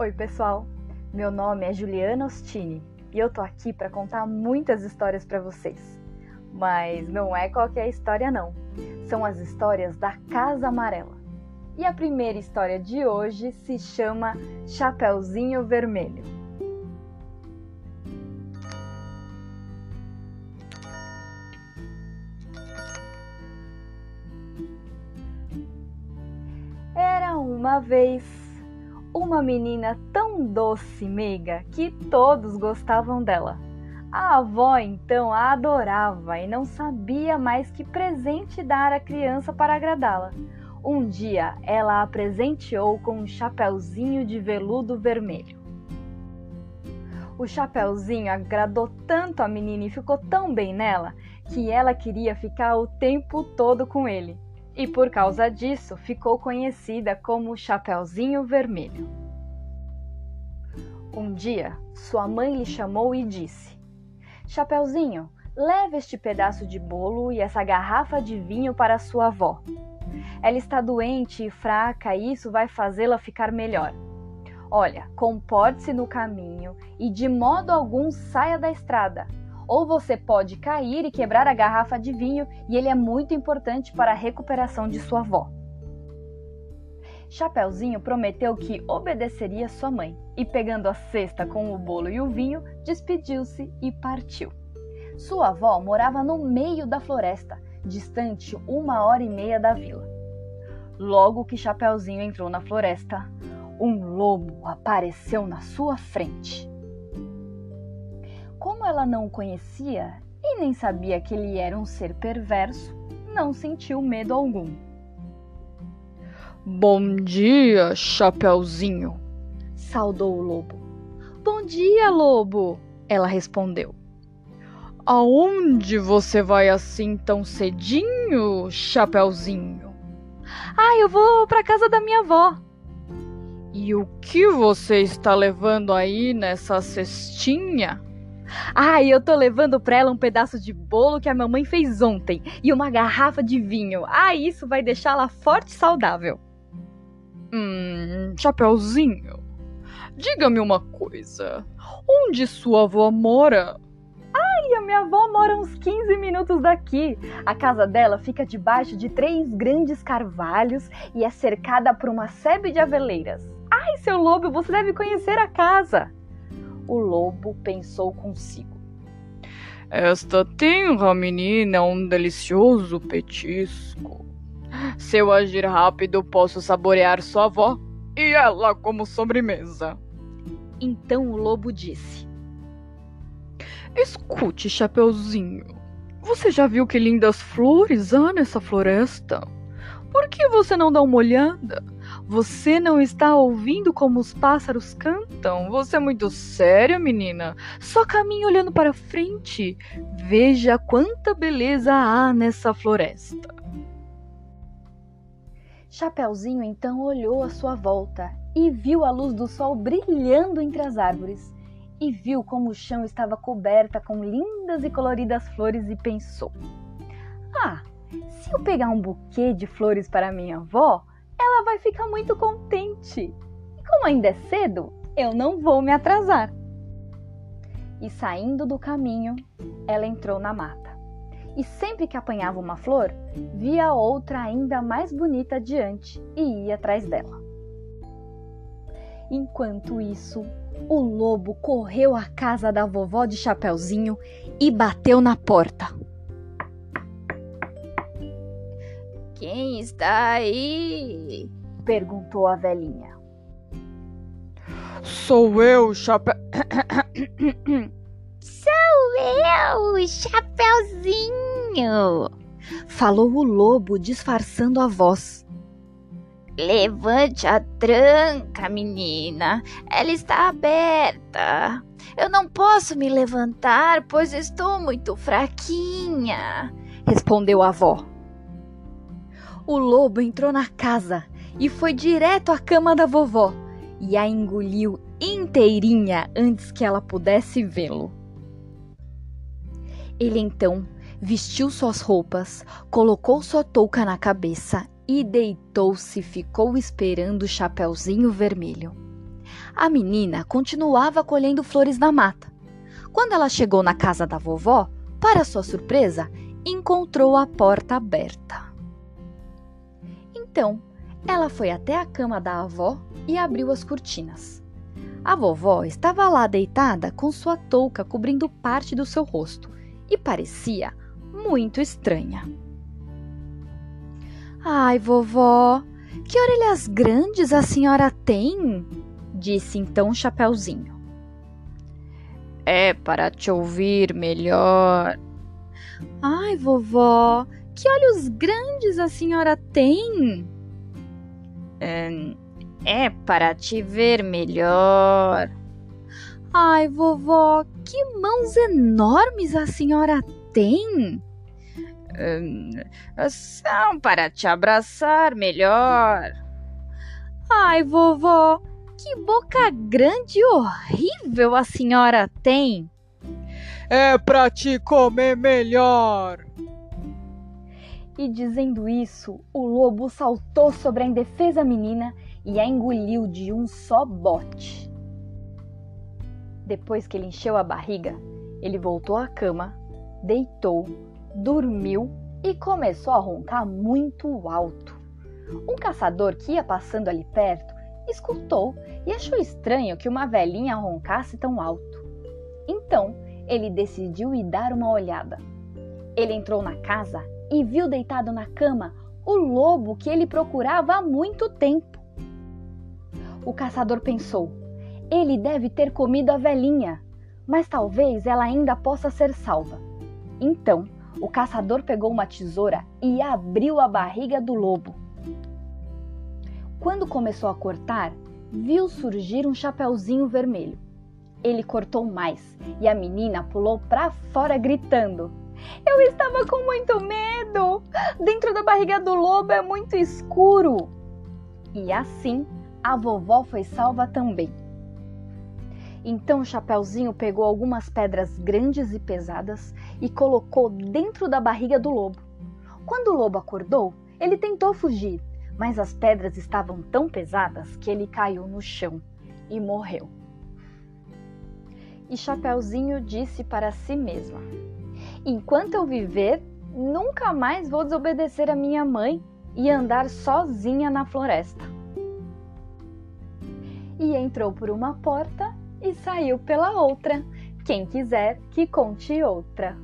Oi, pessoal. Meu nome é Juliana Ostini e eu tô aqui para contar muitas histórias para vocês. Mas não é qualquer história não. São as histórias da Casa Amarela. E a primeira história de hoje se chama Chapeuzinho Vermelho. Era uma vez uma menina tão doce e meiga que todos gostavam dela. A avó então a adorava e não sabia mais que presente dar à criança para agradá-la. Um dia ela a presenteou com um chapeuzinho de veludo vermelho. O chapeuzinho agradou tanto a menina e ficou tão bem nela que ela queria ficar o tempo todo com ele e por causa disso ficou conhecida como Chapeuzinho Vermelho. Um dia, sua mãe lhe chamou e disse: Chapeuzinho, leve este pedaço de bolo e essa garrafa de vinho para sua avó. Ela está doente e fraca e isso vai fazê-la ficar melhor. Olha, comporte-se no caminho e de modo algum saia da estrada ou você pode cair e quebrar a garrafa de vinho, e ele é muito importante para a recuperação de sua avó. Chapeuzinho prometeu que obedeceria sua mãe e, pegando a cesta com o bolo e o vinho, despediu-se e partiu. Sua avó morava no meio da floresta, distante uma hora e meia da vila. Logo que Chapeuzinho entrou na floresta, um lobo apareceu na sua frente. Ela não o conhecia e nem sabia que ele era um ser perverso, não sentiu medo algum. Bom dia, Chapeuzinho, saudou o lobo. Bom dia, lobo, ela respondeu. Aonde você vai assim tão cedinho, Chapeuzinho? Ah, eu vou para casa da minha avó. E o que você está levando aí nessa cestinha? Ah, eu tô levando pra ela um pedaço de bolo que a mamãe fez ontem e uma garrafa de vinho. Ah, isso vai deixá-la forte e saudável. Hum, Chapeuzinho, diga-me uma coisa. Onde sua avó mora? Ai, a minha avó mora uns 15 minutos daqui. A casa dela fica debaixo de três grandes carvalhos e é cercada por uma sebe de aveleiras. Ai, seu lobo, você deve conhecer a casa o lobo pensou consigo. Esta tenra menina é um delicioso petisco. Se eu agir rápido, posso saborear sua avó e ela como sobremesa. Então o lobo disse: Escute, Chapeuzinho. Você já viu que lindas flores há nessa floresta? Por que você não dá uma olhada? Você não está ouvindo como os pássaros cantam? Você é muito séria, menina. Só caminhe olhando para frente. Veja quanta beleza há nessa floresta. Chapeuzinho então olhou à sua volta e viu a luz do sol brilhando entre as árvores. E viu como o chão estava coberta com lindas e coloridas flores e pensou: Ah, se eu pegar um buquê de flores para minha avó, ela vai ficar muito contente. E como ainda é cedo, eu não vou me atrasar. E saindo do caminho, ela entrou na mata. E sempre que apanhava uma flor, via outra ainda mais bonita adiante e ia atrás dela. Enquanto isso, o lobo correu à casa da vovó de Chapeuzinho e bateu na porta. Quem está aí? perguntou a velhinha. Sou eu, Chapéu. Sou eu, Chapeuzinho! Falou o lobo, disfarçando a voz. Levante a tranca, menina. Ela está aberta. Eu não posso me levantar, pois estou muito fraquinha, respondeu a avó o lobo entrou na casa e foi direto à cama da vovó e a engoliu inteirinha antes que ela pudesse vê-lo. Ele então vestiu suas roupas, colocou sua touca na cabeça e deitou-se ficou esperando o Chapeuzinho Vermelho. A menina continuava colhendo flores na mata. Quando ela chegou na casa da vovó, para sua surpresa, encontrou a porta aberta. Então, ela foi até a cama da avó e abriu as cortinas. A vovó estava lá deitada com sua touca cobrindo parte do seu rosto e parecia muito estranha. Ai, vovó, que orelhas grandes a senhora tem? disse então Chapeuzinho. É para te ouvir melhor. Ai, vovó, que olhos grandes a senhora tem? É, é para te ver melhor. Ai, vovó, que mãos enormes a senhora tem? É, são para te abraçar melhor. Ai, vovó, que boca grande e horrível a senhora tem! É pra te comer melhor! E dizendo isso, o lobo saltou sobre a indefesa menina e a engoliu de um só bote. Depois que ele encheu a barriga, ele voltou à cama, deitou, dormiu e começou a roncar muito alto. Um caçador que ia passando ali perto escutou e achou estranho que uma velhinha roncasse tão alto. Então, ele decidiu ir dar uma olhada. Ele entrou na casa e viu deitado na cama o lobo que ele procurava há muito tempo. O caçador pensou: ele deve ter comido a velhinha, mas talvez ela ainda possa ser salva. Então, o caçador pegou uma tesoura e abriu a barriga do lobo. Quando começou a cortar, viu surgir um chapeuzinho vermelho. Ele cortou mais e a menina pulou para fora gritando: Eu estava com muito medo! Dentro da barriga do lobo é muito escuro! E assim a vovó foi salva também. Então Chapeuzinho pegou algumas pedras grandes e pesadas e colocou dentro da barriga do lobo. Quando o lobo acordou, ele tentou fugir, mas as pedras estavam tão pesadas que ele caiu no chão e morreu. E Chapeuzinho disse para si mesma: Enquanto eu viver, nunca mais vou desobedecer a minha mãe e andar sozinha na floresta. E entrou por uma porta e saiu pela outra. Quem quiser que conte outra.